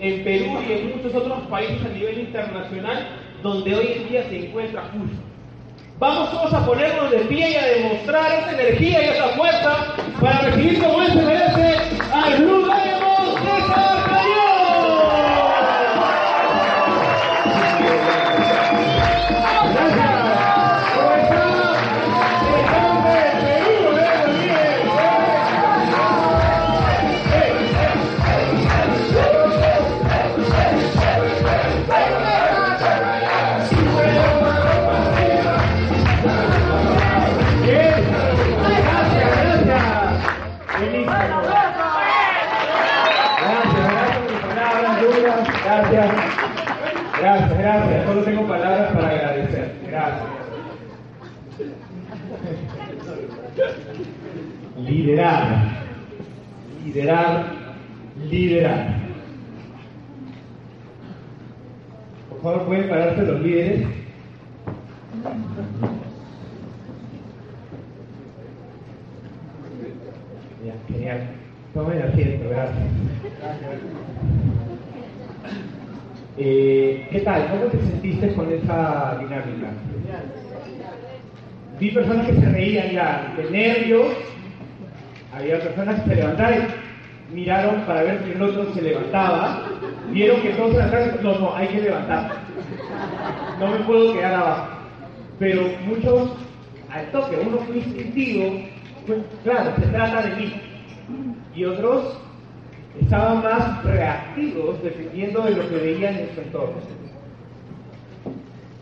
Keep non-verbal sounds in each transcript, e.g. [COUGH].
en Perú y en muchos otros países a nivel internacional donde hoy en día se encuentra justo. Vamos todos a ponernos de pie y a demostrar esa energía y esa fuerza para recibir como él Liderar. Liderar. Liderar. Por favor, pueden pararse los líderes. Genial. Tomen asiento, gracias. Eh, ¿Qué tal? ¿Cómo te sentiste con esa dinámica? Vi personas que se reían ya de nervios, había personas que se levantaron, miraron para ver si el otro se levantaba, vieron que todos se levantaron, no, no, hay que levantar, no me puedo quedar abajo. Pero muchos, al toque, uno fue instintivo, claro, se trata de mí, y otros estaban más reactivos dependiendo de lo que veían en su entorno.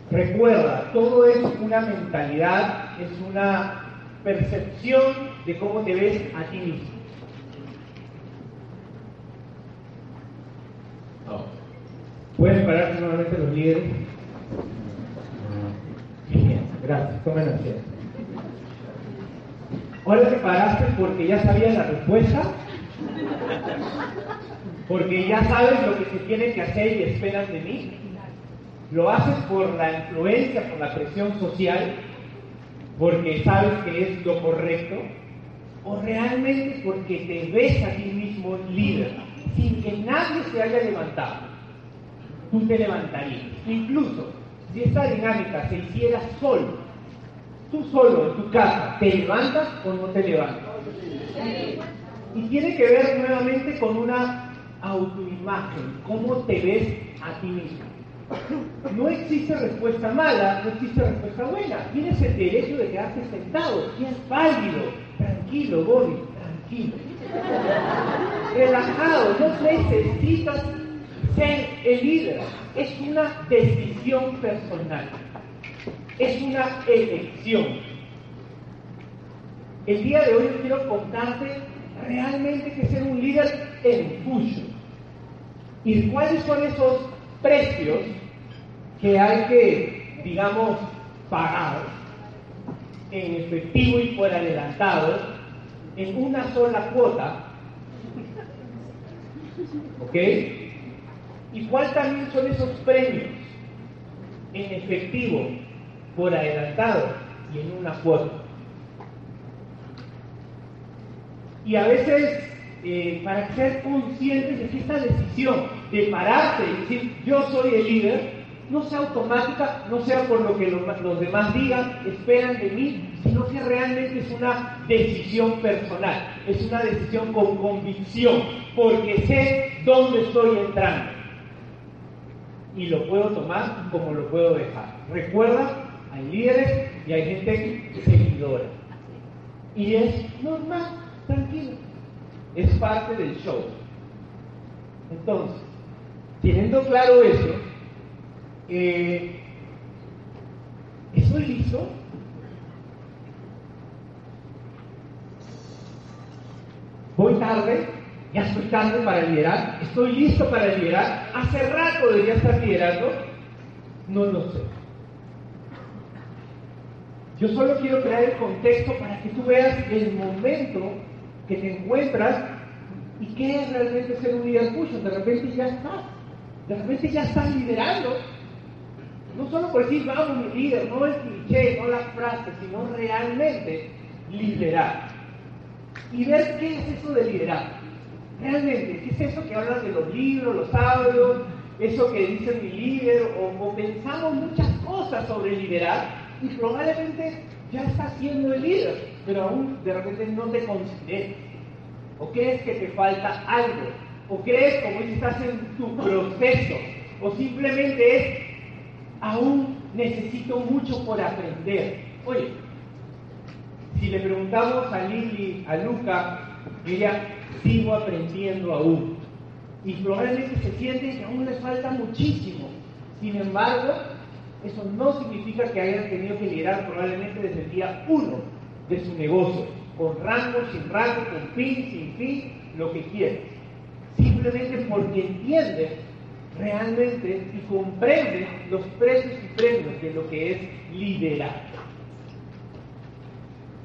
Recuerda, todo es una mentalidad, es una percepción de cómo te ves a ti mismo. ¿Pueden pararse nuevamente los líderes? Bien, gracias, tomen asiento. Ahora te paraste porque ya sabías la respuesta porque ya sabes lo que se tiene que hacer y esperan de mí. Lo haces por la influencia, por la presión social, porque sabes que es lo correcto, o realmente porque te ves a ti mismo líder, sin que nadie se haya levantado. Tú te levantarías. Incluso si esta dinámica se hiciera solo, tú solo en tu casa, ¿te levantas o no te levantas? Y tiene que ver nuevamente con una autoimagen, cómo te ves a ti mismo. No existe respuesta mala, no existe respuesta buena. Tienes el derecho de quedarte sentado, es válido. Tranquilo, Bobby, tranquilo. Relajado, no necesitas ser el líder. Es una decisión personal. Es una elección. El día de hoy quiero contarte realmente que ser un líder en tuyo. ¿Y cuáles son esos precios que hay que, digamos, pagar en efectivo y por adelantado en una sola cuota? ¿Ok? ¿Y cuáles también son esos premios en efectivo por adelantado y en una cuota? Y a veces, eh, para ser conscientes de que esta decisión de pararse y decir yo soy el líder, no sea automática, no sea por lo que los, demás digan, esperan de mí, sino que realmente es una decisión personal, es una decisión con convicción, porque sé dónde estoy entrando. Y lo puedo tomar como lo puedo dejar. Recuerda, hay líderes y hay gente seguidora. Y es normal tranquilo. Es parte del show. Entonces, teniendo claro eso, eh, ¿estoy listo? Voy tarde, ya estoy tarde para liderar, estoy listo para liderar, hace rato debería estar liderando, no lo sé. Yo solo quiero crear el contexto para que tú veas el momento que te encuentras y qué es realmente ser un líder tuyo. De repente ya estás, de repente ya estás liderando. No solo por decir, vamos, mi líder, no el cliché, no la frase, sino realmente liderar. Y ver qué es eso de liderar. Realmente, ¿qué es eso que hablan de los libros, los audios, eso que dice mi líder? O, pensamos muchas cosas sobre liderar y probablemente ya estás siendo el líder, pero aún de repente no te consideras. O crees que te falta algo. O crees como si estás en tu proceso. O simplemente es, aún necesito mucho por aprender. Oye, si le preguntamos a Lili, a Luca, ella sigo aprendiendo aún. Y probablemente se siente que aún le falta muchísimo. Sin embargo, eso no significa que hayan tenido que liderar probablemente desde el día uno de su negocio, con rango, sin rango, con fin, sin fin, lo que quieran. Simplemente porque entienden realmente y comprenden los precios y premios de lo que es liderar.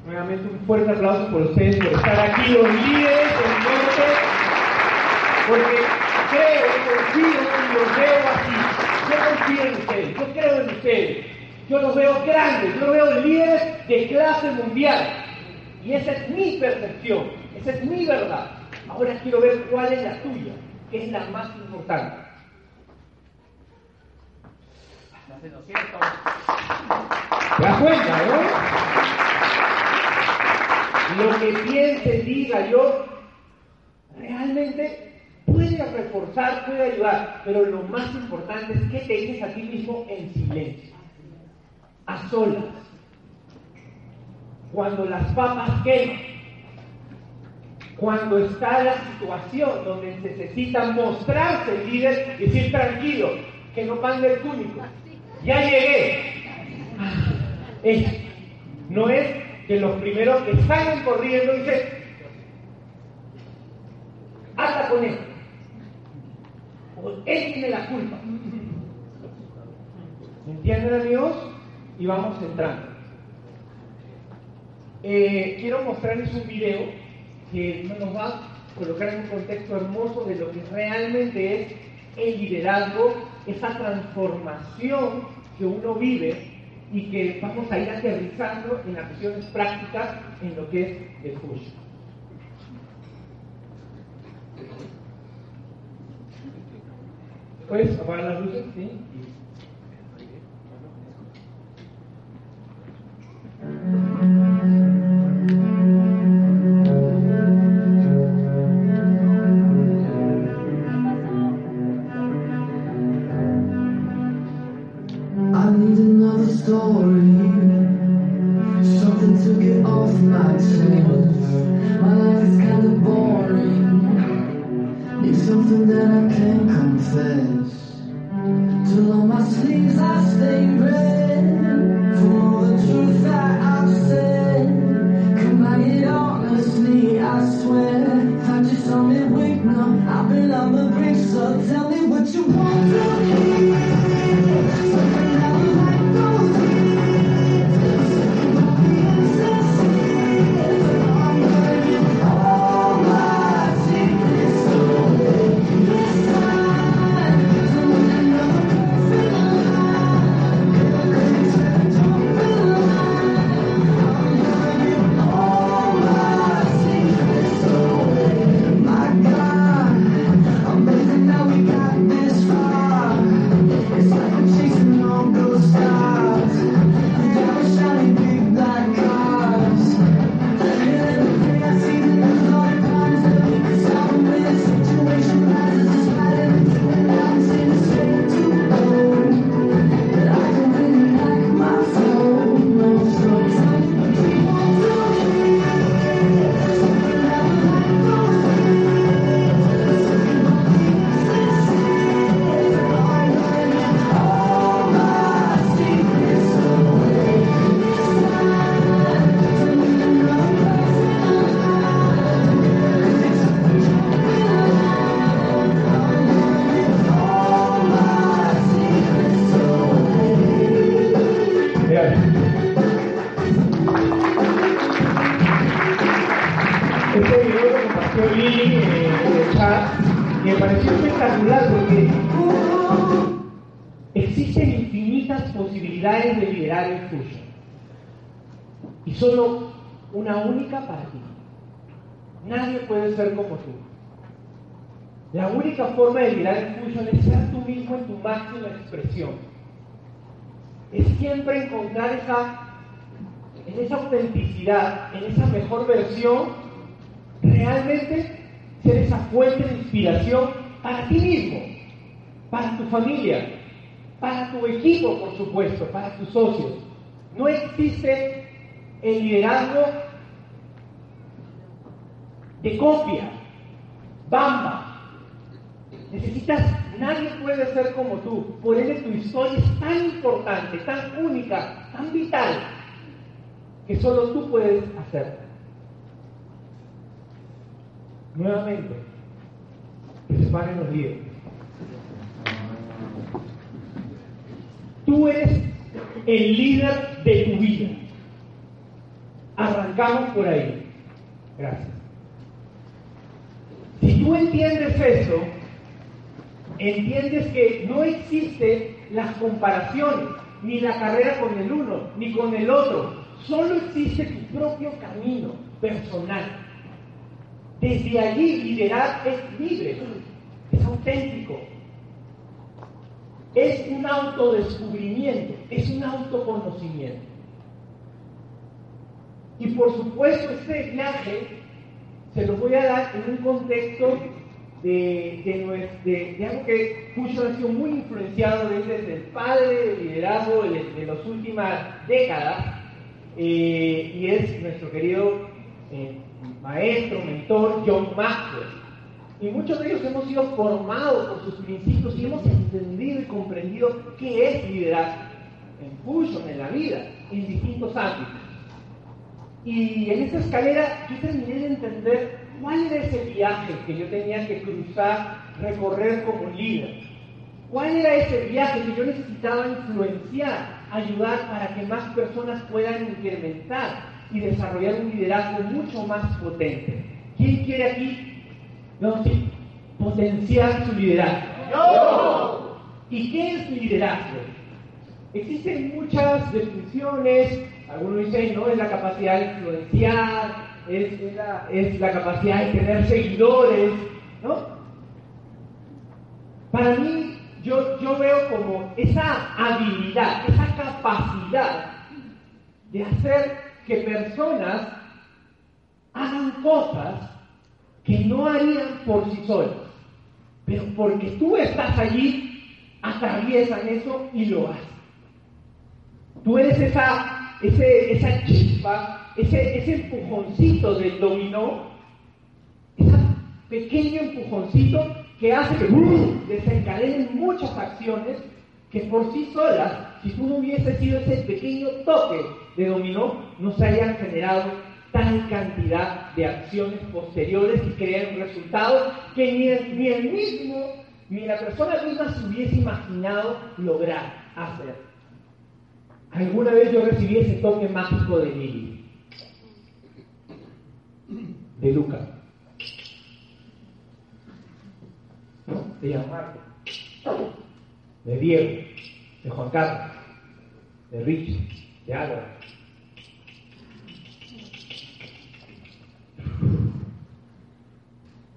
Nuevamente un fuerte aplauso por ustedes por estar aquí, los líderes del norte, porque creo, confío y los veo así. Yo confío en ustedes, yo creo en ustedes. Yo los veo grandes, yo los veo líderes de clase mundial. Y esa es mi percepción, esa es mi verdad. Ahora quiero ver cuál es la tuya, que es la más importante. ¿Te das cuenta, no? lo que piense, diga yo, realmente puede reforzar, puede ayudar, pero lo más importante es que te dices a ti mismo en silencio, a solas, cuando las papas queman, cuando está la situación donde necesita mostrarse el líder y decir tranquilo, que no pande el cúnico, ya llegué. no es que los primeros que salen corriendo dicen, hasta con él. O él tiene la culpa. ¿Entienden amigos? Y vamos entrando. Eh, quiero mostrarles un video que nos va a colocar en un contexto hermoso de lo que realmente es el liderazgo, esa transformación que uno vive y que vamos a ir aterrizando en acciones prácticas en lo que es el push. ¿Puedes apagar las luces? ¿Sí? Thank you. puedes ser como tú. La única forma de mirar el juicio es ser tú mismo en tu máxima expresión. Es siempre encontrar esa, en esa autenticidad, en esa mejor versión, realmente ser esa fuente de inspiración para ti mismo, para tu familia, para tu equipo, por supuesto, para tus socios. No existe el liderazgo de copia, bamba. Necesitas, nadie puede ser como tú. Por eso tu historia es tan importante, tan única, tan vital, que solo tú puedes hacer. Nuevamente, que se paren los líderes. Tú eres el líder de tu vida. Arrancamos por ahí. Gracias. Si tú entiendes eso, entiendes que no existe las comparaciones, ni la carrera con el uno, ni con el otro. Solo existe tu propio camino personal. Desde allí liderar es libre, es auténtico, es un autodescubrimiento, es un autoconocimiento. Y por supuesto este viaje se lo voy a dar en un contexto de, de, algo que Fusion ha sido muy influenciado desde el padre del liderazgo de, de las últimas décadas, eh, y es nuestro querido eh, maestro, mentor John Maxwell. Y muchos de ellos hemos sido formados por sus principios y hemos entendido y comprendido qué es liderazgo en Fusion, en la vida, en distintos ámbitos. Y en esa escalera yo terminé de entender cuál era ese viaje que yo tenía que cruzar, recorrer como líder. ¿Cuál era ese viaje que yo necesitaba influenciar, ayudar para que más personas puedan incrementar y desarrollar un liderazgo mucho más potente? ¿Quién quiere aquí no, sí, potenciar su liderazgo? ¿Y qué es liderazgo? Existen muchas definiciones, algunos dicen, no, es la capacidad de influenciar, es, la, es la capacidad de tener seguidores, ¿no? Para mí, yo, yo veo como esa habilidad, esa capacidad de hacer que personas hagan cosas que no harían por sí solas, pero porque tú estás allí, atraviesan eso y lo hacen. Tú eres esa, ese, esa chispa, ese, ese empujoncito del dominó, ese pequeño empujoncito que hace que ¡uh! desencadenen muchas acciones que por sí solas, si tú no hubiese sido ese pequeño toque de dominó, no se hayan generado tal cantidad de acciones posteriores que crean resultados que ni el, ni el mismo, ni la persona misma se hubiese imaginado lograr hacer. Alguna vez yo recibí ese toque mágico de Lili, de Luca, de Gianmarco, de Diego, de Juan Carlos, de Richie, de Álvaro.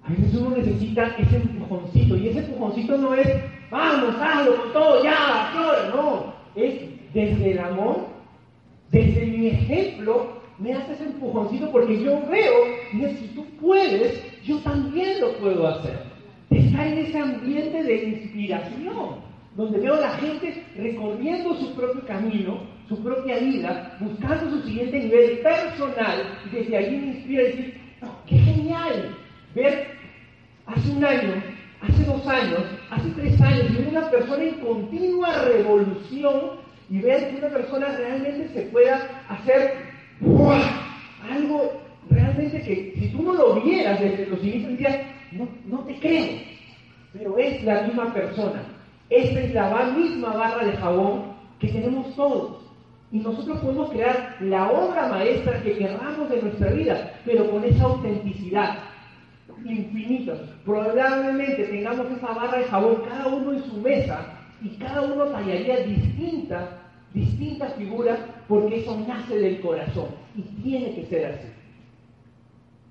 A veces uno necesita ese empujoncito, y ese empujoncito no es, vamos, hazlo con todo, ya, no, es desde el amor, desde mi ejemplo, me haces empujoncito porque yo veo que si tú puedes, yo también lo puedo hacer. Está en ese ambiente de inspiración, donde veo a la gente recorriendo su propio camino, su propia vida, buscando su siguiente nivel personal, y desde allí me inspira a decir, qué genial ver hace un año, hace dos años, hace tres años, una persona en continua revolución y ver que una persona realmente se pueda hacer algo realmente que si tú no lo vieras desde los inicios no, no te creo, pero es la misma persona. Esta es la misma barra de jabón que tenemos todos. Y nosotros podemos crear la obra maestra que queramos de nuestra vida, pero con esa autenticidad infinita. Probablemente tengamos esa barra de jabón cada uno en su mesa y cada uno tallaría distintas, distintas figuras porque eso nace del corazón y tiene que ser así.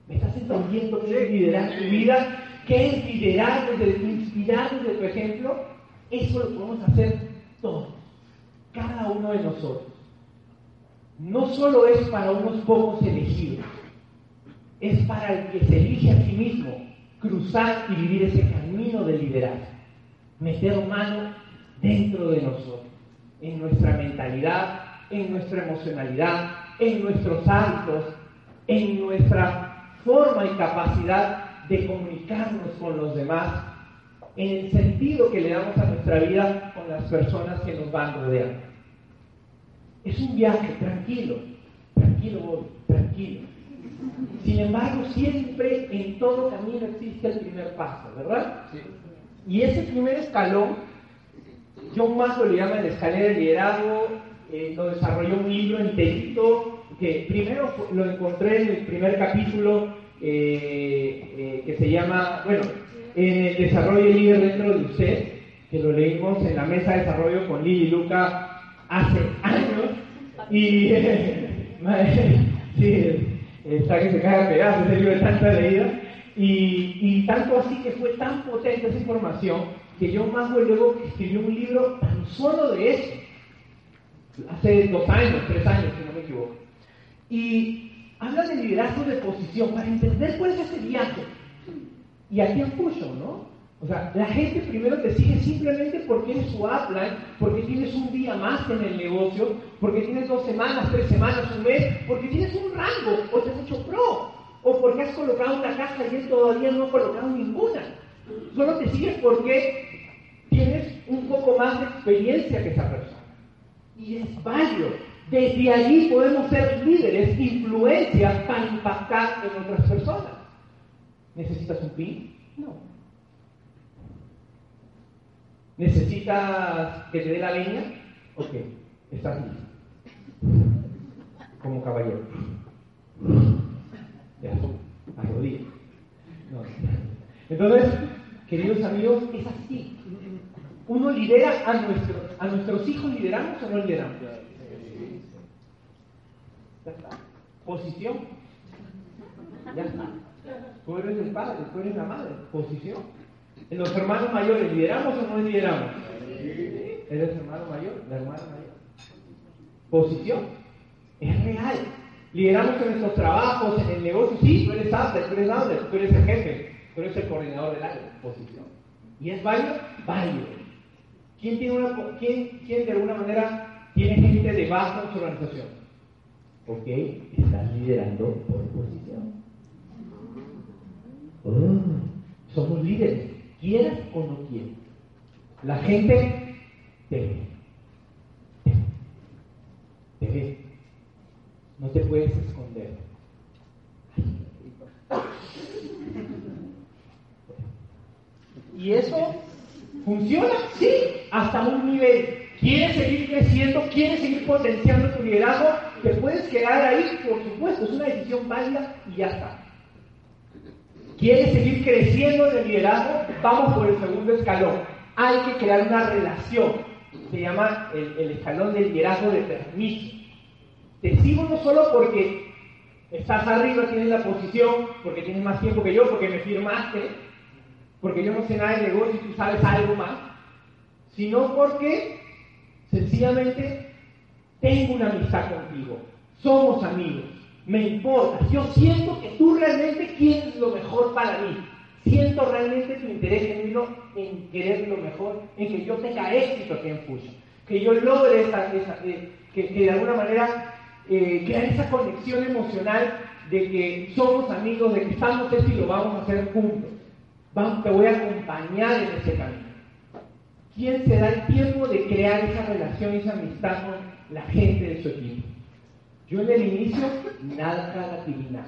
¿Me estás entendiendo que es liderar tu vida? qué es liderar, desde inspirar desde tu ejemplo, eso lo podemos hacer todos, cada uno de nosotros. No solo es para unos pocos elegidos, es para el que se elige a sí mismo cruzar y vivir ese camino de liderazgo, meter mano dentro de nosotros, en nuestra mentalidad, en nuestra emocionalidad, en nuestros hábitos, en nuestra forma y capacidad de comunicarnos con los demás, en el sentido que le damos a nuestra vida con las personas que nos van rodeando. Es un viaje tranquilo, tranquilo, tranquilo. Sin embargo, siempre en todo camino existe el primer paso, ¿verdad? Y ese primer escalón, John Maslow le llama el escalera de liderazgo, eh, lo desarrolló un libro enterito, que primero lo encontré en el primer capítulo eh, eh, que se llama, bueno, en el desarrollo líder dentro de usted, que lo leímos en la mesa de desarrollo con Lili y Luca hace años, y [LAUGHS] [LAUGHS] sí, está que se cae a pedazos ese libro de tanta leída, y, y, tanto así que fue tan potente esa información que John Maxwell luego escribió un libro tan solo de eso, hace dos años, tres años, si no me equivoco. Y habla de liderazgo de posición para entender cuál es ese viaje. Y aquí apoyo, ¿no? O sea, la gente primero te sigue simplemente porque tienes su upline, porque tienes un día más en el negocio, porque tienes dos semanas, tres semanas, un mes, porque tienes un rango, o te has hecho pro, o porque has colocado una caja y él todavía no ha colocado ninguna. Solo te sigues porque tienes un poco más de experiencia que esa persona. Y es válido. Desde allí podemos ser líderes, influencias para impactar en otras personas. ¿Necesitas un PIN? No. ¿Necesitas que te dé la leña? Ok, estás listo. Como caballero. A Entonces, queridos amigos, es así. Uno lidera a, nuestro, a nuestros hijos, ¿lideramos o no lideramos? Ya está. Posición. Ya está. Tú eres el padre, tú eres la madre. Posición. En los hermanos mayores, ¿lideramos o no lideramos? ¿Eres hermano mayor? ¿La hermana mayor? Posición. Es real. Lideramos en nuestros trabajos, en el negocio. Sí, tú eres ángel, tú eres ángel, tú eres el jefe, tú eres el coordinador del área. Posición. ¿Y es válido? Válido. ¿Quién, tiene una, quién, quién de alguna manera tiene gente debajo en su organización? Ok, estás liderando por posición. Oh, somos líderes, quieras o no quieras. La gente te ve. Te ve. No te puedes esconder. Y eso funciona, sí, hasta un nivel. ¿Quieres seguir creciendo? ¿Quieres seguir potenciando tu liderazgo? Te puedes quedar ahí, por supuesto, es una decisión válida y ya está. ¿Quieres seguir creciendo en el liderazgo? Vamos por el segundo escalón. Hay que crear una relación. Se llama el, escalón del liderazgo de permiso. Te sigo no solo porque estás arriba, tienes la posición, porque tienes más tiempo que yo, porque me firmaste, porque yo no sé nada de negocio y tú sabes algo más, sino porque sencillamente tengo una amistad contigo, somos amigos, me importa, yo siento que tú realmente quieres lo mejor para mí, siento realmente tu interés genuino en querer lo mejor, en que yo tenga éxito aquí en Fusion, que yo logre esa, eh, que, de alguna manera eh, esa conexión emocional de que somos amigos, de que estamos esto y lo vamos a hacer juntos te voy a acompañar en ese camino. ¿Quién se da el tiempo de crear esa relación, esa amistad con la gente de su equipo? Yo en el inicio, nada adivinar.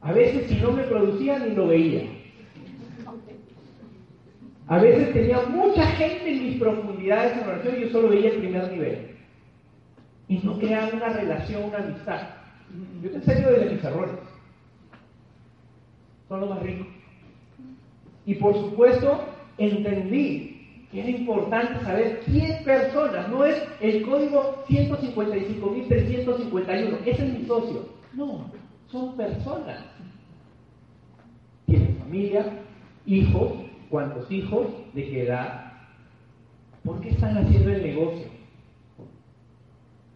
A veces si no me producía ni lo veía. A veces tenía mucha gente en mis profundidades en relación y yo solo veía el primer nivel. Y no creaba una relación, una amistad. Yo te enseño desde mis errores son los más ricos. Y por supuesto, entendí que era importante saber quién personas, no es el código 155.351, ese es mi socio. No, son personas. familia, hijos, cuántos hijos, de qué edad, por qué están haciendo el negocio,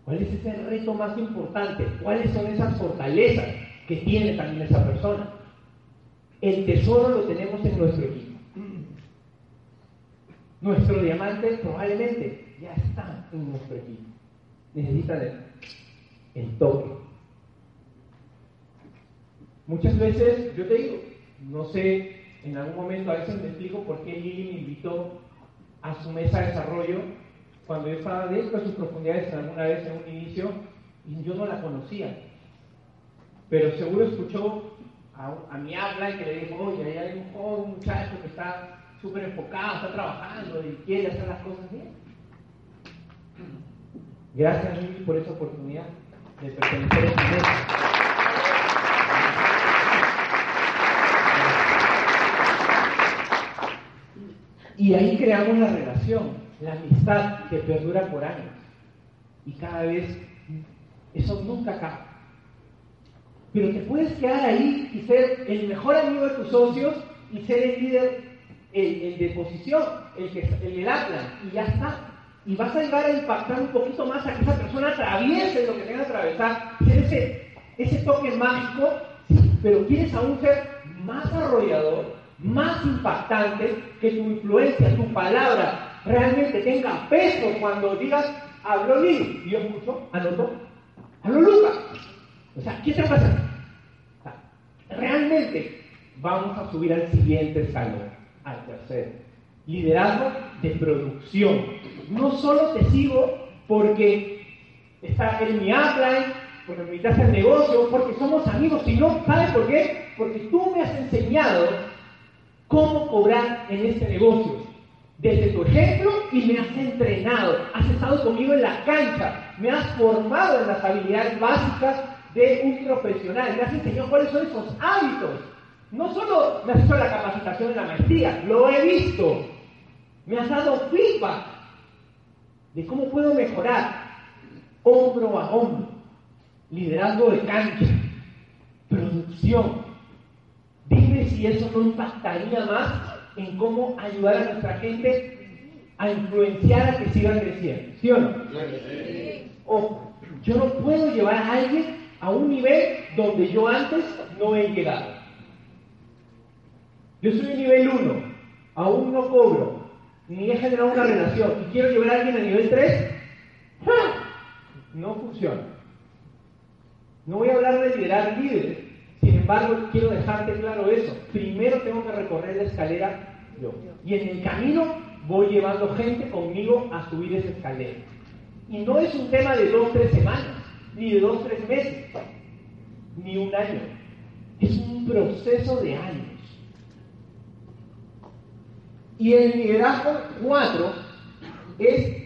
cuál es ese reto más importante, cuáles son esas fortalezas que tiene también esa persona. El tesoro lo tenemos en nuestro equipo. Nuestro diamante probablemente ya está en nuestro equipo. Necesita el toque. Muchas veces, yo te digo, no sé, en algún momento a veces me explico por qué Lili me invitó a su mesa de desarrollo cuando yo estaba dentro de sus profundidades alguna vez en un inicio y yo no la conocía. Pero seguro escuchó a, mi habla y que le dijo, oye, hay un joven muchacho que está súper enfocado, está trabajando y quiere hacer las cosas bien. Gracias, Lili, por esa oportunidad de pertenecer a esta mesa. Y ahí creamos la relación, la amistad que perdura por años. Y cada vez eso nunca acaba. Pero te puedes quedar ahí y ser el mejor amigo de tus socios y ser el líder, el, de posición, el que el del y ya está. Y vas a llegar a impactar un poquito más a que esa persona atraviese lo que tenga que atravesar, ser ese, toque mágico, pero quieres aún ser más arrollador, más impactante, que tu influencia, tu palabra realmente tenga peso cuando digas, habló Lili, y yo escucho, anoto, habló Lucas. O sea, ¿qué está pasando? realmente vamos a subir al siguiente escalón, al tercero. Liderazgo de producción. No solo te sigo porque está en mi upline, porque me invitas al negocio, porque somos amigos, sino, ¿sabes por qué? Porque tú me has enseñado cómo cobrar en este negocio. Desde tu ejemplo y me has entrenado, has estado conmigo en la cancha, me has formado en las habilidades básicas de un profesional, me has enseñado cuáles son esos hábitos. No solo me has hecho la capacitación en la maestría, lo he visto. Me has dado feedback de cómo puedo mejorar hombro a hombro, liderazgo de cancha, producción, Dime si eso no impactaría más en cómo ayudar a nuestra gente a influenciar a que sigan creciendo. ¿Sí o no? O yo no puedo llevar a alguien a un nivel donde yo antes no he llegado. Yo soy un nivel 1, aún no cobro, ni he generado una relación, y quiero llevar a alguien a nivel 3, no funciona. No voy a hablar de liderar líderes, sin embargo, quiero dejarte claro eso. Primero tengo que recorrer la escalera yo. Y en el camino voy llevando gente conmigo a subir esa escalera. Y no es un tema de dos, tres semanas, ni de dos, tres meses, ni un año. Es un proceso de años. Y el liderazgo 4 es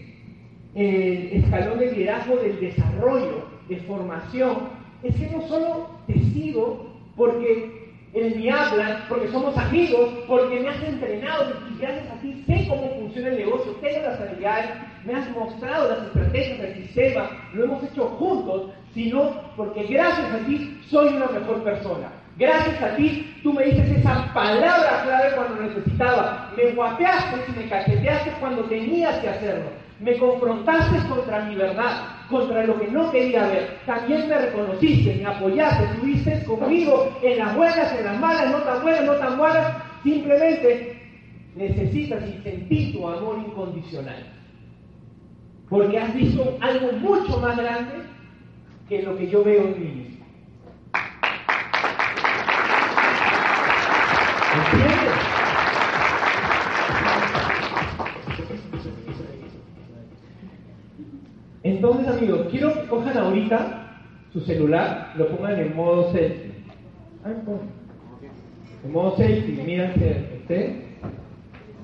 el escalón de liderazgo del desarrollo, de formación es que no solo te sigo porque en mi habla, porque somos amigos, porque me has entrenado y gracias a ti sé cómo funciona el negocio, tengo las habilidades, me has mostrado las estrategias del sistema, lo hemos hecho juntos, sino porque gracias a ti soy una mejor persona. Gracias a ti, tú me dices esa palabra clave cuando necesitaba. Me guapeaste y me cacheteaste cuando tenías que hacerlo. Me confrontaste contra mi verdad, contra lo que no quería ver. También me reconociste, me apoyaste, estuviste conmigo en las buenas, en las malas, no tan buenas, no tan buenas. Simplemente necesitas y sentir tu amor incondicional. Porque has visto algo mucho más grande que lo que yo veo en mí mismo. Entonces, amigos, quiero que cojan ahorita su celular, lo pongan en modo selfie. En modo selfie, mírense, usted,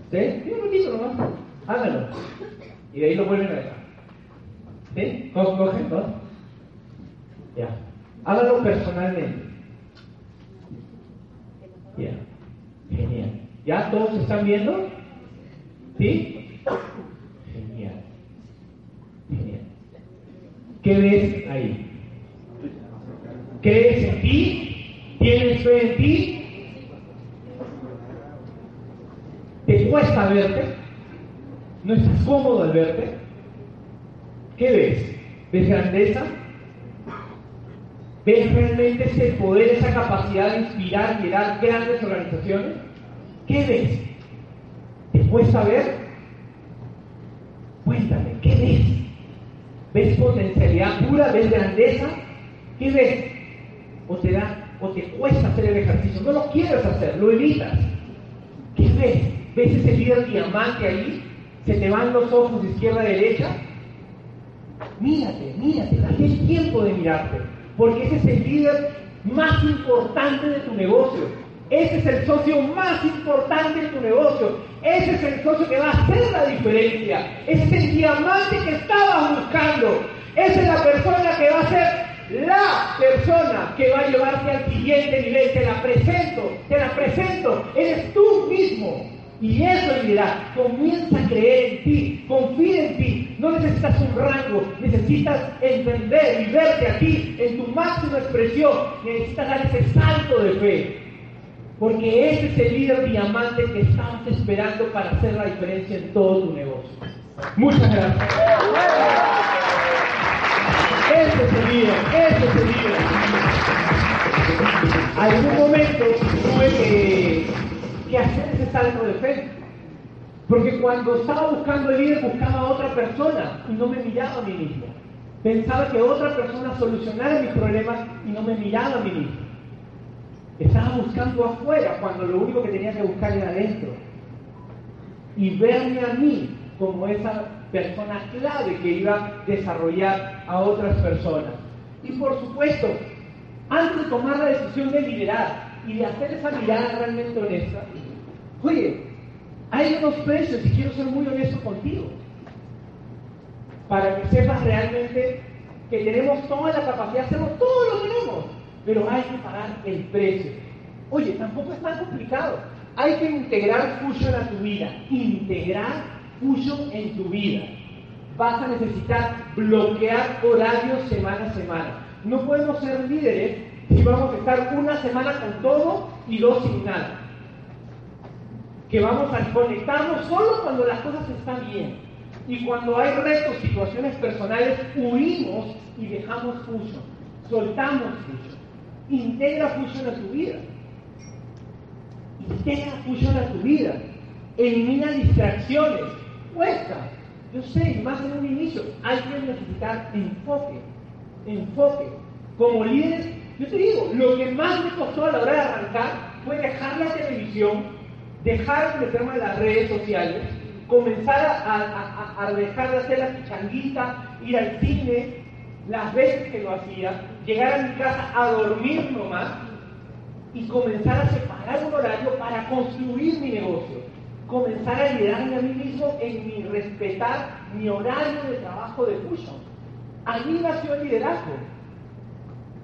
usted, un ratito nomás, háganlo. Y de ahí lo vuelven a dejar. ¿Sí? Cogen, ¿no? Ya. Háganlo personalmente. Ya. Genial. ¿Ya todos están viendo? ¿Sí? Genial. Genial. ¿Qué ves ahí? ¿Crees en ti? ¿Tienes fe en ti? ¿Te cuesta verte? ¿No estás cómodo al verte? ¿Qué ves? ¿Ves grandeza? ¿Ves realmente ese poder, esa capacidad de inspirar dar grandes organizaciones? ¿Qué ves? ¿Te cuesta ver? Cuéntame, ¿qué ves? ¿Ves potencialidad pura? ¿Ves grandeza? ¿Qué ves? ¿O te da, o te cuesta hacer el ejercicio? No lo quieres hacer, lo evitas. ¿Qué ves? ¿Ves ese líder diamante ahí? ¿Se te van los ojos de izquierda a derecha? Mírate, mírate, date el tiempo de mirarte, porque ese es el líder más importante de tu negocio. Ese es el socio más importante de tu negocio. Ese es el socio que va a hacer la diferencia. Ese es el diamante que estabas buscando. Esa es la persona que va a ser la persona que va a llevarte al siguiente nivel. Te la presento, te la presento. Eres tú mismo. Y eso es liderazgo. Comienza a creer en ti, confía en ti. No necesitas un rango, necesitas entender y verte a ti en tu máxima expresión. Necesitas dar ese salto de fe. Porque ese es el líder diamante que estamos esperando para hacer la diferencia en todo tu negocio. Muchas gracias. Ese es el líder, ese es el líder. Algún momento tuve que, que hacer ese salto de fe. Porque cuando estaba buscando el líder, buscaba a otra persona y no me miraba a mí mismo. Pensaba que otra persona solucionara mis problemas y no me miraba a mí mismo. Estaba buscando afuera cuando lo único que tenía que buscar era adentro. Y verme a mí como esa persona clave que iba a desarrollar a otras personas. Y por supuesto, antes de tomar la decisión de liderar y de hacer esa mirada realmente honesta, oye, hay unos precios y quiero ser muy honesto contigo, para que sepas realmente que tenemos toda la capacidad hacerlo, todo lo tenemos, pero hay que pagar el precio. Oye, tampoco es tan complicado. Hay que integrar Fusion a tu vida. Integrar Fusion en tu vida. Vas a necesitar bloquear horarios semana a semana. No podemos ser líderes si vamos a estar una semana con todo y dos sin nada. Que vamos a conectarnos solo cuando las cosas están bien. Y cuando hay retos, situaciones personales, huimos y dejamos Fusion. Soltamos Fusion. Integra Fusion a tu vida. Integra Fusion a tu vida. Elimina distracciones. Cuesta. Yo sé, más en un inicio, hay que necesitar enfoque. Enfoque. Como líderes, yo te digo, lo que más me costó a la hora de arrancar fue dejar la televisión, dejar de meterme en las redes sociales, comenzar a, dejar de hacer la pichanguita, ir al cine, las veces que lo hacía, llegar a mi casa a dormir nomás y comenzar a separar un horario para construir mi negocio. Comenzar a liderarme a mí mismo en mi respetar mi horario de trabajo de Fusion. Allí nació el liderazgo.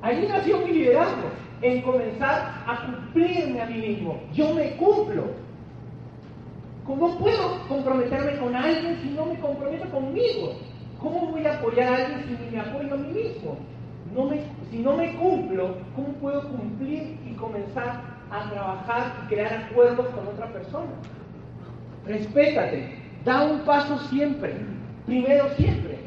Allí nació mi liderazgo. En comenzar a cumplirme a mí mismo. Yo me cumplo. ¿Cómo puedo comprometerme con alguien si no me comprometo conmigo? ¿Cómo voy a apoyar a alguien si ni me apoyo a mí mismo? No me, si no me cumplo, ¿cómo puedo cumplir y comenzar a trabajar y crear acuerdos con otra persona? Respétate, da un paso siempre, primero siempre.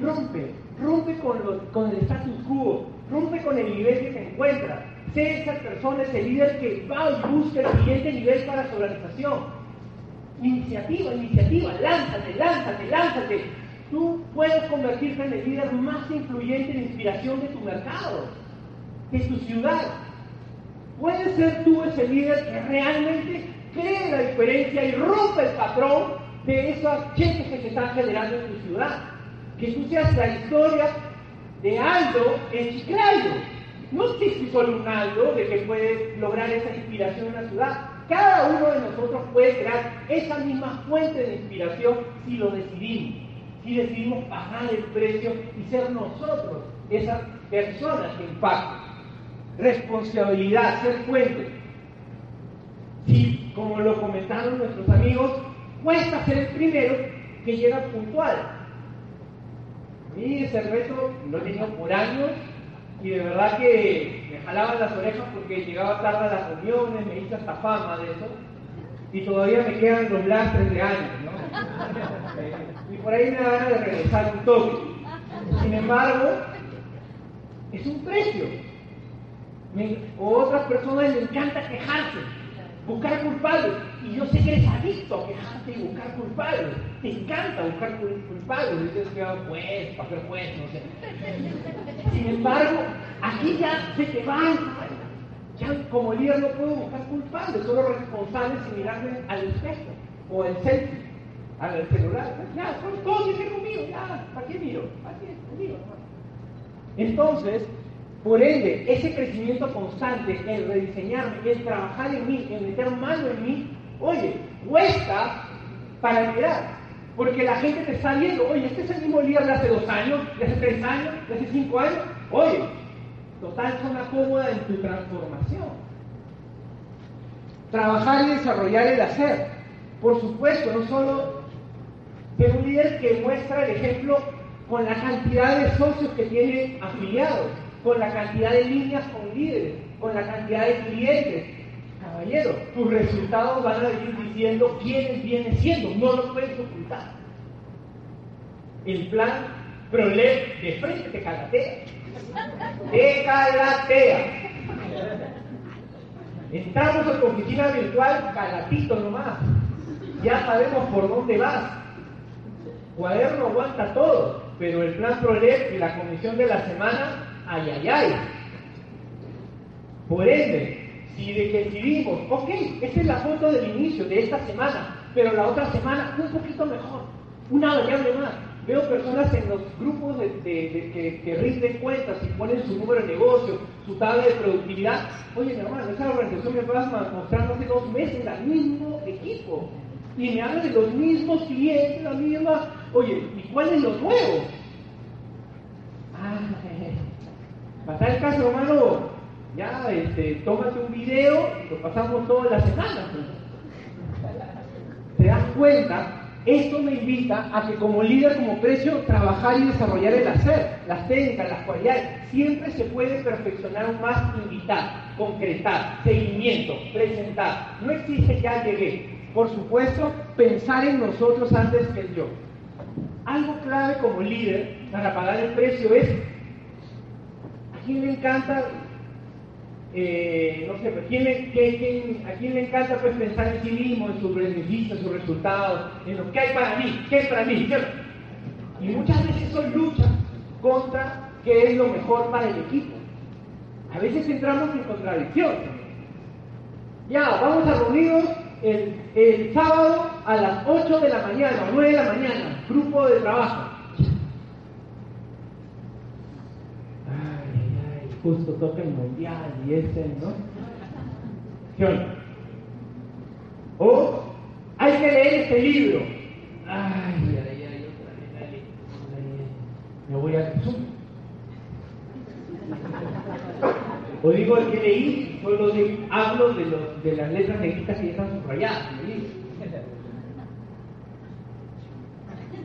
Rompe, rompe con, lo, con el status quo, rompe con el nivel que te encuentras. Sé esa persona, ese líder que va y busca el siguiente nivel para su organización iniciativa, iniciativa, lánzate, lánzate, lánzate. Tú puedes convertirte en el líder más influyente en inspiración de tu mercado, de tu ciudad. Puedes ser tú ese líder que realmente cree la diferencia y rompe el patrón de esos cheques que se están generando en tu ciudad. Que tú seas la historia de Aldo en Chiclayo. No un Aldo de que puede lograr esa inspiración en la ciudad. Cada uno de nosotros puede crear esa misma fuente de inspiración si lo decidimos, si decidimos pagar el precio y ser nosotros esas personas que impactan. Responsabilidad, ser fuente. Si, como lo comentaron nuestros amigos, cuesta ser el primero que llega puntual. A mí ese reto lo he tenido por años y de verdad que me jalaban las orejas porque llegaba tarde a las reuniones, me hice hasta fama de eso. Y todavía me quedan los lastres de años, ¿no? y por ahí me da ganas de regresar un toque. Sin embargo, es un precio. o otras personas les encanta quejarse, buscar culpables. Y yo sé que eres adicto a quejarte y buscar culpables. Te encanta buscar culpables. Dices que juez, papel juez, no sé. Sin embargo, aquí ya se te van. Ya como líder no puedo buscar culpables, solo responsables y mirarme al espejo o al selfie, al celular. Ya, todo tiene conmigo, ya, ¿para qué miro? ¿Para qué? Conmigo, entonces, por ende, ese crecimiento constante, el rediseñarme, el trabajar en mí, el meter mano en mí, oye, cuesta para mirar. Porque la gente te está viendo, oye, este es el mismo líder de hace dos años, de hace tres años, de hace cinco años. Oye, total zona cómoda en tu transformación. Trabajar y desarrollar el hacer. Por supuesto, no solo ser un líder que muestra el ejemplo con la cantidad de socios que tiene afiliados, con la cantidad de líneas con líderes, con la cantidad de clientes. Caballero, tus resultados van a ir diciendo quiénes viene siendo, no lo puedes ocultar. El plan ProLEP de frente te calatea. Te calatea. Entramos a tu oficina virtual, calatito nomás. Ya sabemos por dónde vas. Cuaderno aguanta todo pero el plan PROLEP y la comisión de la semana, ay, ay, ay. Por ende, si decidimos, ok, esta es la foto del inicio de esta semana, pero la otra semana un poquito mejor, una variable más. Veo personas en los grupos de, que, rinden cuentas y ponen su número de negocio, su tabla de productividad. Oye, mi hermano, esa organización me va a mostrar hace dos meses al mismo equipo. Y me habla de los mismos clientes, la misma Oye, ¿y cuál es lo nuevo? Ah, para el caso, hermano, ya este, tómate un video lo pasamos toda la semana. ¿Te das cuenta? Esto me invita a que como líder, como precio, trabajar y desarrollar el hacer, las técnicas, las cualidades. Siempre se puede perfeccionar más, invitar, concretar, seguimiento, presentar. No existe ya llegué. Por supuesto, pensar en nosotros antes que el yo. Algo clave como líder para pagar el precio es quién le encanta, eh, no sé, ¿a quién, le, a quién le encanta pues, pensar en sí mismo, en sus beneficios, en sus resultados, en lo que hay para mí, qué es para mí. Y muchas veces son luchas contra qué es lo mejor para el equipo. A veces entramos en contradicción. Ya, vamos a reunirnos el, sábado a las 8 de la mañana, 9 de la mañana, grupo de trabajo. Ay, ay, ay, justo toca el mundial y ese, ¿no? ¿Qué onda? O hay que leer este libro. Ay, ay, ay, otra vez, Me voy a o digo el que leí, solo de, hablo de, los, de las letras negritas que ya están subrayadas.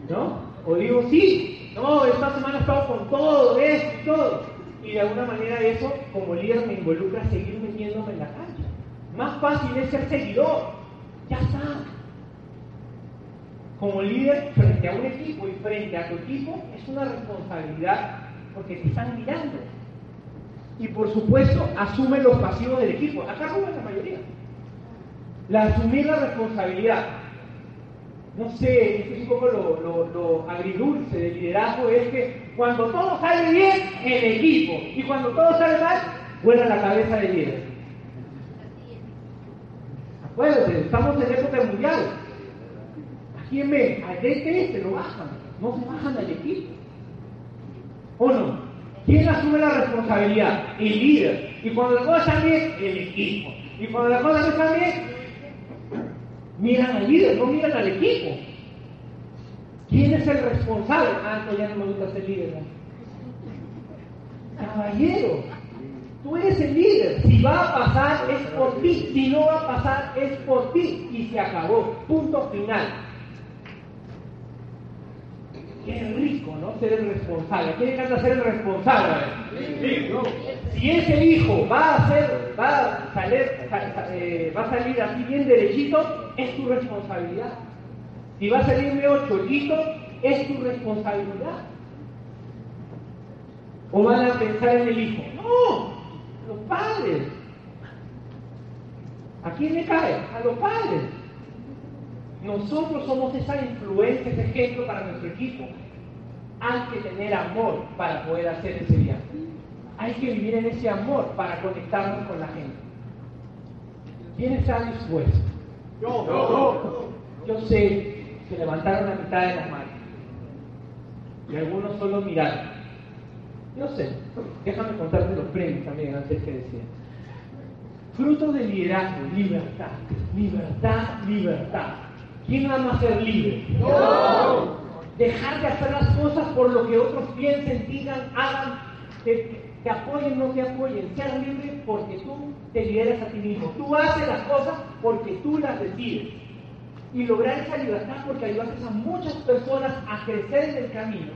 ¿No? O digo, sí, no, esta semana he estado con todo, esto todo. Y de alguna manera eso, como líder, me involucra seguir metiéndome en la cancha. Más fácil es ser seguidor. Ya está. Como líder, frente a un equipo y frente a tu equipo, es una responsabilidad porque te están mirando y por supuesto asume los pasivos del equipo. Acá juega la mayoría. La asumir la responsabilidad. No sé, es un poco lo, lo, agridulce del liderazgo, es que cuando todo sale bien, el equipo. Y cuando todo sale mal, vuela la cabeza del líder. Acuérdense, estamos en época mundial. ¿A quién ve? Al DT lo bajan, no se bajan al equipo. ¿O no? ¿Quién asume la responsabilidad? El líder. Y cuando las cosas están bien, el equipo. Y cuando las cosas no están bien, miran al líder, no miran al equipo. ¿Quién es el responsable? Ah, no, ya no me gusta ser líder. Caballero, tú eres el líder. Si va a pasar es por ti. Si no va a pasar es por ti. Y se acabó. Punto final. qué rico, ¿no? Ser el responsable. ¿Quién encanta ser el responsable? Si ese hijo va a ser, va a salir, eh, va a salir así bien derechito, es tu responsabilidad. Si va a salir medio cholito, es tu responsabilidad. ¿O van a pensar en el hijo? No, los padres. ¿A quién le cae? A los padres. Nosotros somos esa influencia, ese ejemplo para nuestro equipo. Hay que tener amor para poder hacer ese viaje. Hay que vivir en ese amor para conectarnos con la gente. ¿Quién está dispuesto? Yo. Yo, yo sé que levantaron la mitad de las manos. Y algunos solo miraron. Yo sé, déjame contarte los premios también antes que decía. Fruto de liderazgo, libertad, libertad, libertad. ¿Quién ama ser libre? No. Dejar de hacer las cosas por lo que otros piensen, digan, hagan, te, te apoyen, no te apoyen. Ser libre porque tú te lideras a ti mismo. Tú haces las cosas porque tú las decides. Y lograr esa libertad porque ayudas a muchas personas a crecer en el camino.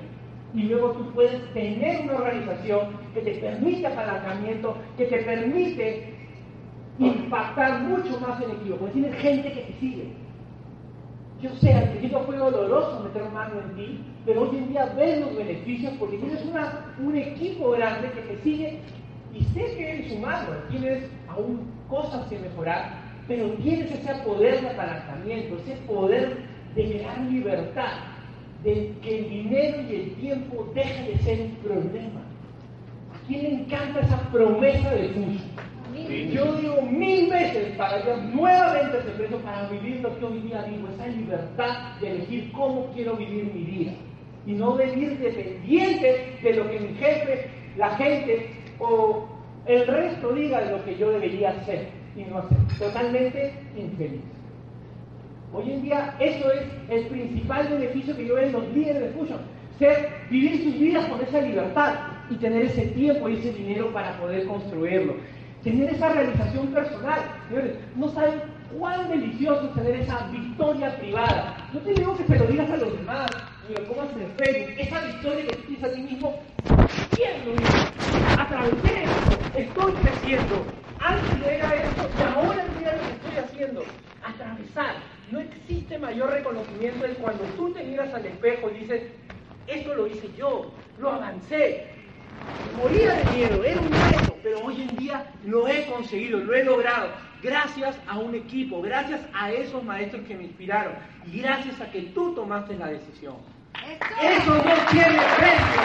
Y luego tú puedes tener una organización que te permite apalancamiento, que te permite impactar mucho más en equipo. Porque tienes gente que te sigue yo sé, al principio fue doloroso meter mano en ti, pero hoy en día ves los beneficios porque tienes una, un equipo grande que te sigue y sé que eres humano, tienes aún cosas que mejorar, pero tienes ese poder de apalancamiento, ese poder de crear libertad, de que el dinero y el tiempo dejen de ser un problema. ¿A quién le encanta esa promesa de Fuso? Yo digo mil veces para yo nuevamente ese preso para vivir lo que hoy día digo, esa libertad de elegir cómo quiero vivir mi vida y no vivir dependiente de lo que mi jefe, la gente o el resto diga de lo que yo debería hacer hacer. Totalmente infeliz. Hoy en día eso es el principal beneficio que yo veo en los líderes de Fusion. Ser, vivir sus vidas con esa libertad y tener ese tiempo y ese dinero para poder construirlo tener esa realización personal. Señores, no saben cuán delicioso es tener esa victoria privada. No te digo que se lo digas a los demás, ni lo pongas en Facebook. Esa victoria que tú tienes a ti mismo, ¿quién lo hizo? Atravesé esto, estoy creciendo. Y ahora mira lo que estoy haciendo. Atravesar. No existe mayor reconocimiento de cuando tú te miras al espejo y dices, esto lo hice yo, lo avancé, moría de miedo, era un reto, pero hoy en día lo he conseguido, lo he logrado, gracias a un equipo, gracias a esos maestros que me inspiraron y gracias a que tú tomaste la decisión. Eso no tiene precio.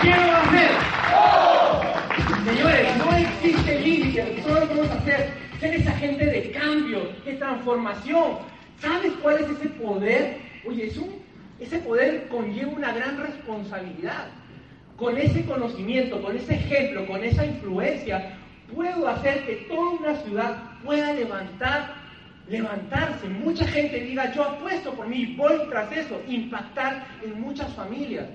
¿Quién lo va a hacer? Señores, no existe límite, todo lo hacer, ser esa gente de cambio, de transformación. ¿Sabes cuál es ese poder? Oye, es un, ese poder conlleva una gran responsabilidad con ese conocimiento, con ese ejemplo, con esa influencia, puedo hacer que toda una ciudad pueda levantar, levantarse. Mucha gente diga, yo apuesto por mí, voy tras eso, impactar en muchas familias.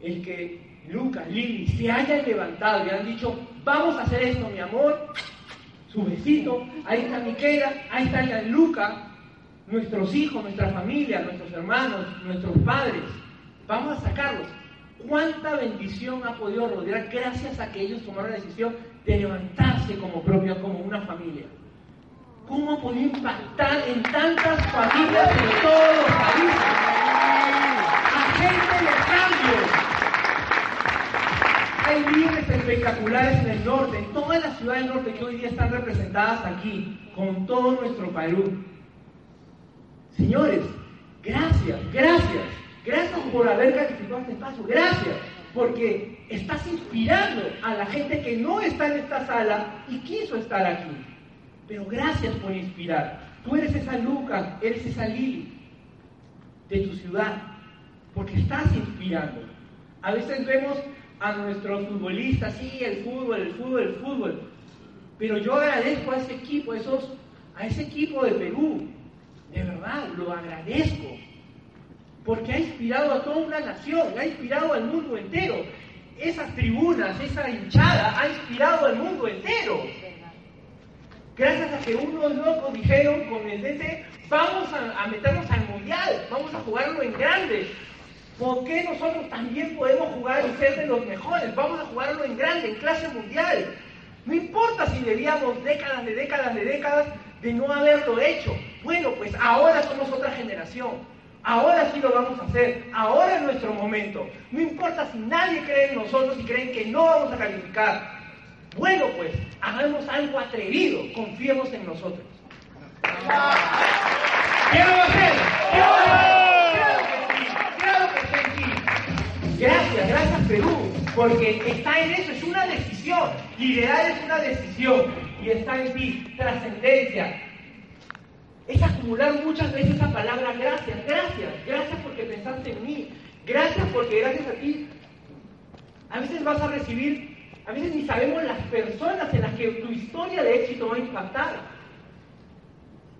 El que Lucas, Lili se hayan levantado y han dicho, vamos a hacer esto, mi amor, su besito, ahí está Miquela, ahí está Luca, nuestros hijos, nuestra familia, nuestros hermanos, nuestros padres, vamos a sacarlos cuánta bendición ha podido rodear gracias a que ellos tomaron la decisión de levantarse como propia, como una familia. ¿Cómo ha podido impactar en tantas familias de todos los países? Agente de cambio. Hay líderes espectaculares en el norte, en todas las ciudades del norte que hoy día están representadas aquí, con todo nuestro Perú. Señores, gracias, gracias. Gracias por haber calificado este espacio. Gracias. Porque estás inspirando a la gente que no está en esta sala y quiso estar aquí. Pero gracias por inspirar. Tú eres esa Luca, eres esa Lili de tu ciudad. Porque estás inspirando. A veces vemos a nuestros futbolistas, sí, el fútbol, el fútbol, el fútbol. Pero yo agradezco a ese equipo, a, esos, a ese equipo de Perú. De verdad, lo agradezco porque ha inspirado a toda una nación, ha inspirado al mundo entero. Esas tribunas, esa hinchada ha inspirado al mundo entero. Gracias a que unos locos dijeron con el DC, vamos a, meternos al mundial, vamos a jugarlo en grande. ¿Por qué nosotros también podemos jugar y ser de los mejores? Vamos a jugarlo en grande, en clase mundial. No importa si debíamos décadas de décadas de décadas de no haberlo hecho. Bueno, pues ahora somos otra generación. Ahora sí lo vamos a hacer. Ahora es nuestro momento. No importa si nadie cree en nosotros y creen que no vamos a calificar. Bueno, pues hagamos algo atrevido. Confiemos en nosotros. ¿Qué va a hacer? Claro que sí. Claro que sí. Gracias, gracias Perú. Porque está en eso, es una decisión. Liderar es una decisión. Y está en ti. Trascendencia, es acumular muchas veces esa palabra gracias, gracias, gracias porque pensaste en mí, gracias porque gracias a ti, a veces vas a recibir, a veces ni sabemos las personas en las que tu historia de éxito va a impactar.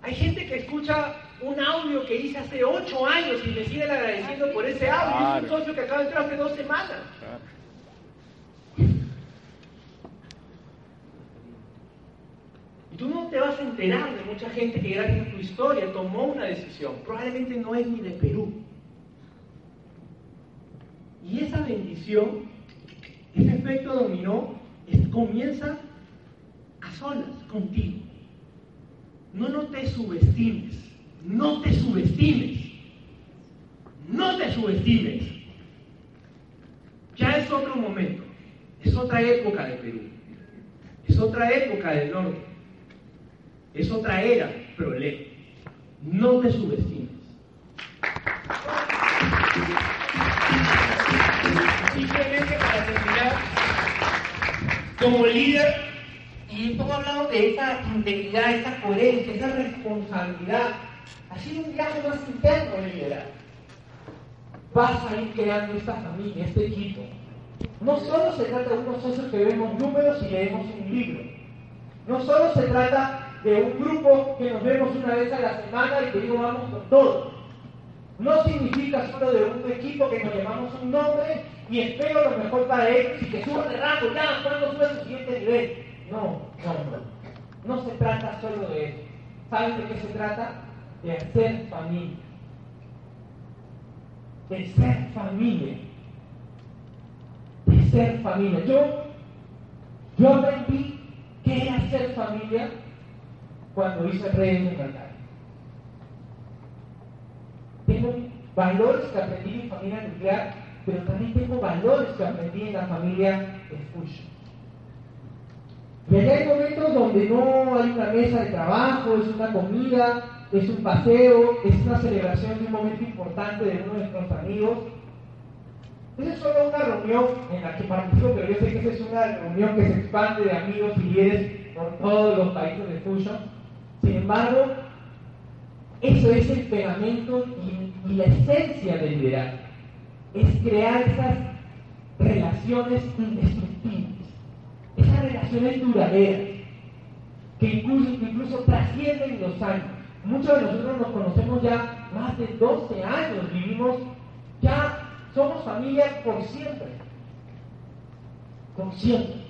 Hay gente que escucha un audio que hice hace ocho años y me siguen agradeciendo por ese audio. Es un socio que acaba de entrar hace dos semanas. Y tú no te vas a enterar de mucha gente que gracias a tu historia tomó una decisión. Probablemente no es ni de Perú. Y esa bendición, ese efecto dominó, comienza a solas, contigo. No, no te subestimes. No te subestimes. No te subestimes. Ya es otro momento. Es otra época de Perú. Es otra época del norte. Es otra era, problema. No te subestimes. Para terminar, como líder, y hemos hablado de esa integridad, esa coherencia, esa responsabilidad, ha sido un viaje más interno de liderar. Vas a ir creando esta familia, este equipo. No solo se trata de unos socios que vemos números y leemos un libro. No solo se trata de un grupo que nos vemos una vez a la semana y que digo vamos con todo. No significa solo de un equipo que nos llamamos un nombre y espero lo mejor para ellos y que suban de rango, ya, cuando sube al siguiente nivel. No, no, no. No se trata solo de eso. ¿Saben de qué se trata? De hacer familia. De ser familia. De ser familia. Yo, yo aprendí qué era ser familia cuando hice redes nucleares. Tengo valores que aprendí en mi familia nuclear, pero también tengo valores que aprendí en la familia escucha. Y allá hay momentos donde no hay una mesa de trabajo, es una comida, es un paseo, es una celebración de un momento importante de uno de nuestros amigos. Esa es solo una reunión en la que participo, pero yo sé que esa es una reunión que se expande de amigos y líderes por todos los países de Fusion. Sin embargo, eso es el pegamento y, la esencia del liderazgo. Es crear esas relaciones indestructibles, esas relaciones duraderas, que incluso, incluso trascienden los años. Muchos de nosotros nos conocemos ya más de 12 años, vivimos, ya somos familia por siempre. Por siempre.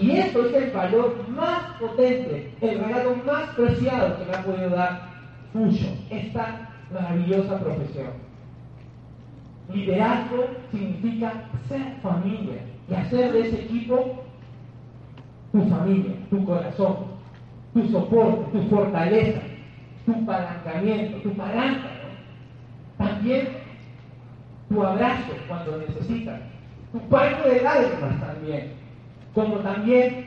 Y eso es el valor más potente, el regalo más preciado que me ha podido dar Fusion, esta maravillosa profesión. Liderazgo significa ser familia y hacer de ese equipo tu familia, tu corazón, tu soporte, tu fortaleza, tu palancamiento, tu palanca. También tu abrazo cuando necesitas, tu parte de lágrimas también como también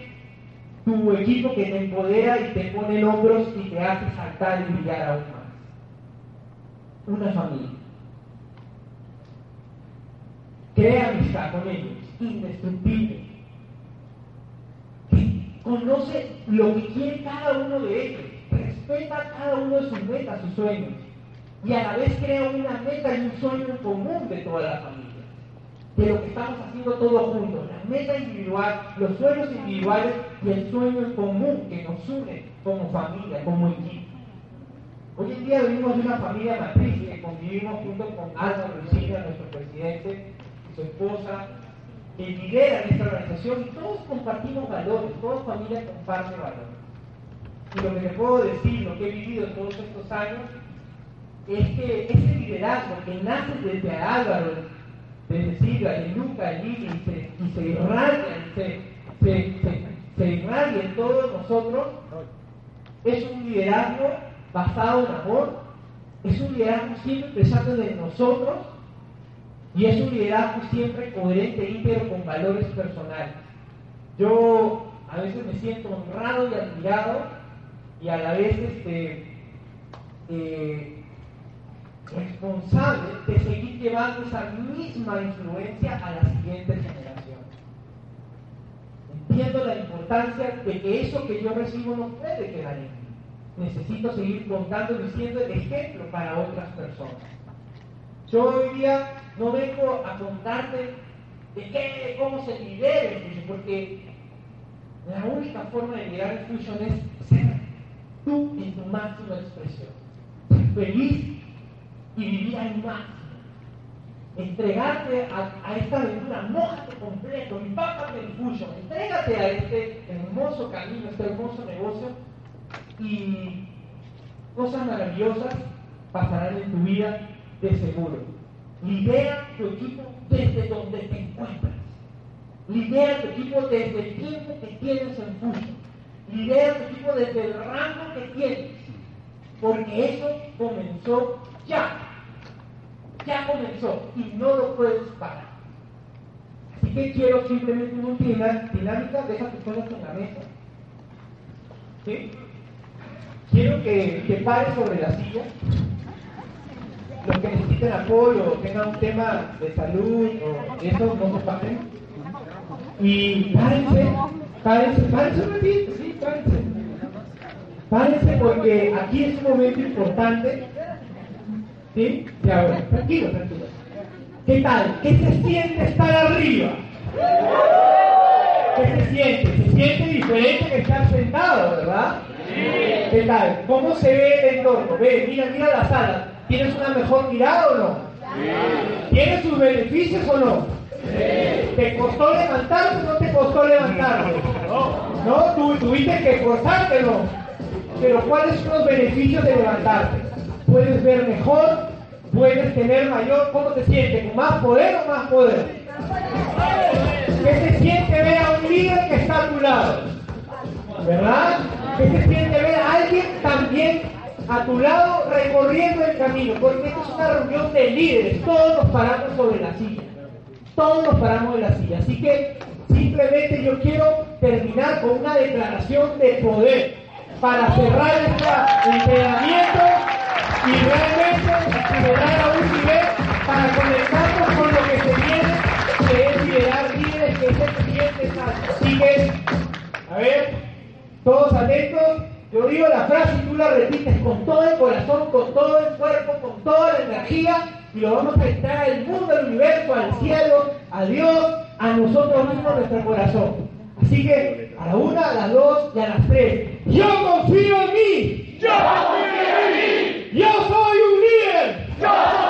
tu equipo que te empodera y te pone en hombros y te hace saltar y brillar aún más. Una familia. Crea amistad con ellos, indestructible. conoce lo que quiere cada uno de ellos, respeta cada uno de sus metas, sus sueños, y a la vez crea una meta y un sueño común de toda la familia de lo que estamos haciendo todos juntos, la meta individual, los sueños individuales y el sueño común que nos une como familia, como equipo. Hoy en día vivimos una familia matriz que convivimos junto con Álvaro Lucinia, nuestro presidente, su esposa, que lideran esta organización y todos compartimos valores, toda familia comparte valores. y lo que te puedo decir, lo que he vivido en todos estos años, es que ese liderazgo que nace desde Álvaro, desde Silva, de Luca, de Lili, y se, y irradia, se, se, se irradia en todos nosotros, es un liderazgo basado en amor, es un liderazgo siempre pensando en nosotros y es un liderazgo siempre coherente íntegro con valores personales. Yo a veces me siento honrado y admirado y a la vez este, eh, responsable de seguir llevando esa misma influencia a la siguiente generación. Entiendo la importancia de que eso que yo recibo no puede quedar en mí. Necesito seguir contando y siendo el ejemplo para otras personas. Yo hoy día no vengo a contarte de qué, cómo se lidera el Fusion, porque la única forma de liderar el Fusion es ser tú en tu máxima expresión. Feliz y vivir al máximo. Entregarte a, esta aventura, mojate completo, empápate el Fusion, entrégate a este hermoso camino, este hermoso negocio y cosas maravillosas pasarán en tu vida de seguro. Lidera tu equipo desde donde te encuentras. Lidera tu equipo desde el tiempo que tienes en Fusion. Lidera tu equipo desde el rango que tienes. Porque eso comenzó ya. Ya comenzó y no lo puedes parar. Así que quiero simplemente una dinámica, deja tus cosas en la mesa. ¿Sí? Quiero que, que pares sobre la silla los que necesiten apoyo tengan un tema de salud o eso, no se paren. Y párense, párense, párense un ratito, sí, párense. Párense porque aquí es un momento importante. ¿Sí? Tranquilo, tranquilo. ¿Qué tal? ¿Qué se siente estar arriba? ¿Qué se siente? Se siente diferente que estar sentado, ¿verdad? ¿Qué tal? ¿Cómo se ve el entorno? Ve, mira, mira la sala. ¿Tienes una mejor mirada o no? Sí. ¿Tienes sus beneficios o no? Sí. ¿Te costó levantarte o no te costó levantarte? No. ¿No? Tú tuviste que esforzarte, ¿no? Pero ¿cuáles son los beneficios de levantarte? Puedes ver mejor, puedes tener mayor, ¿cómo te sientes? ¿Con más poder o más poder? ¿Qué se siente ver a un líder que está a tu lado? ¿Verdad? ¿Qué se siente ver a alguien también a tu lado recorriendo el camino, porque esto es una reunión de líderes, todos nos paramos sobre la silla, todos nos paramos de la silla, así que simplemente yo quiero terminar con una declaración de poder para cerrar este entrenamiento y realmente celebrar a un nivel para conectarnos con lo que se viene, que es liderar líderes, que es el siguiente Así que, a ver, todos atentos. Yo digo la frase y tú la repites con todo el corazón, con todo el cuerpo, con toda la energía y lo vamos a entrar al mundo, al universo, al cielo, a Dios, a nosotros mismos, a nuestro corazón. Así que a la una, a las dos y a las tres. Yo confío en mí. Yo confío en mí. Yo soy un líder. Yo soy